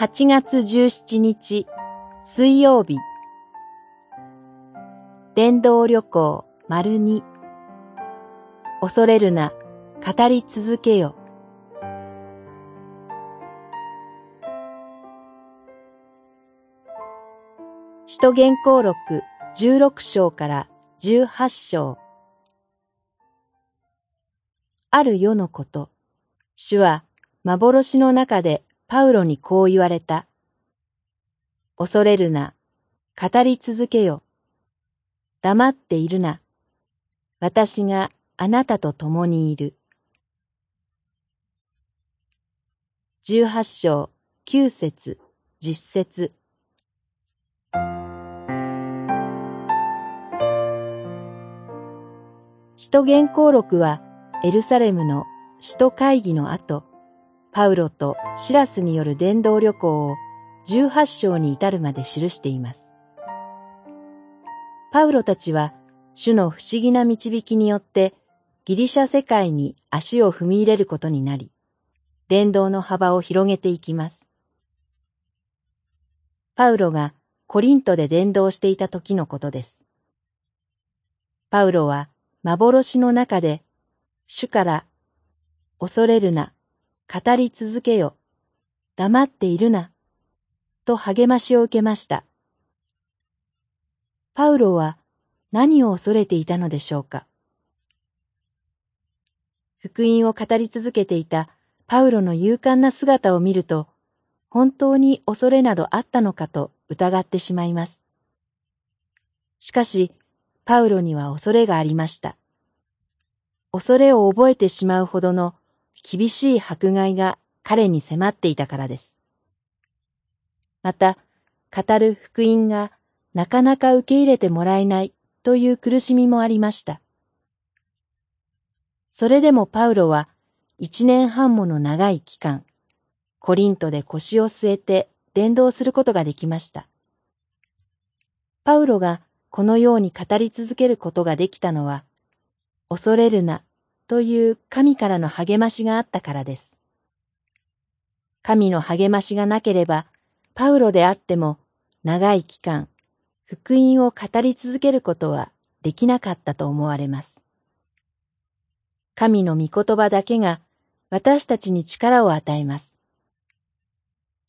8月17日水曜日。電動旅行丸二。恐れるな。語り続けよ。使徒言行録16章から18章。ある世のこと、主は幻の中でパウロにこう言われた。恐れるな、語り続けよ。黙っているな。私があなたと共にいる。十八章九節十節使徒言行録はエルサレムの使徒会議の後、パウロとシラスによる伝道旅行を18章に至るまで記しています。パウロたちは主の不思議な導きによってギリシャ世界に足を踏み入れることになり、伝道の幅を広げていきます。パウロがコリントで伝道していた時のことです。パウロは幻の中で主から恐れるな、語り続けよ、黙っているな、と励ましを受けました。パウロは何を恐れていたのでしょうか福音を語り続けていたパウロの勇敢な姿を見ると、本当に恐れなどあったのかと疑ってしまいます。しかし、パウロには恐れがありました。恐れを覚えてしまうほどの厳しい迫害が彼に迫っていたからです。また、語る福音がなかなか受け入れてもらえないという苦しみもありました。それでもパウロは一年半もの長い期間、コリントで腰を据えて伝道することができました。パウロがこのように語り続けることができたのは、恐れるなという神からの励ましがあったからです。神の励ましがなければ、パウロであっても長い期間、福音を語り続けることはできなかったと思われます。神の御言葉だけが私たちに力を与えます。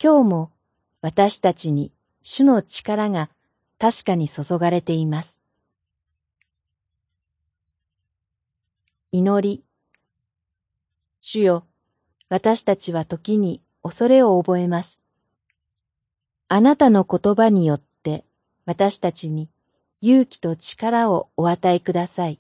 今日も私たちに主の力が確かに注がれています。祈り。主よ、私たちは時に恐れを覚えます。あなたの言葉によって私たちに勇気と力をお与えください。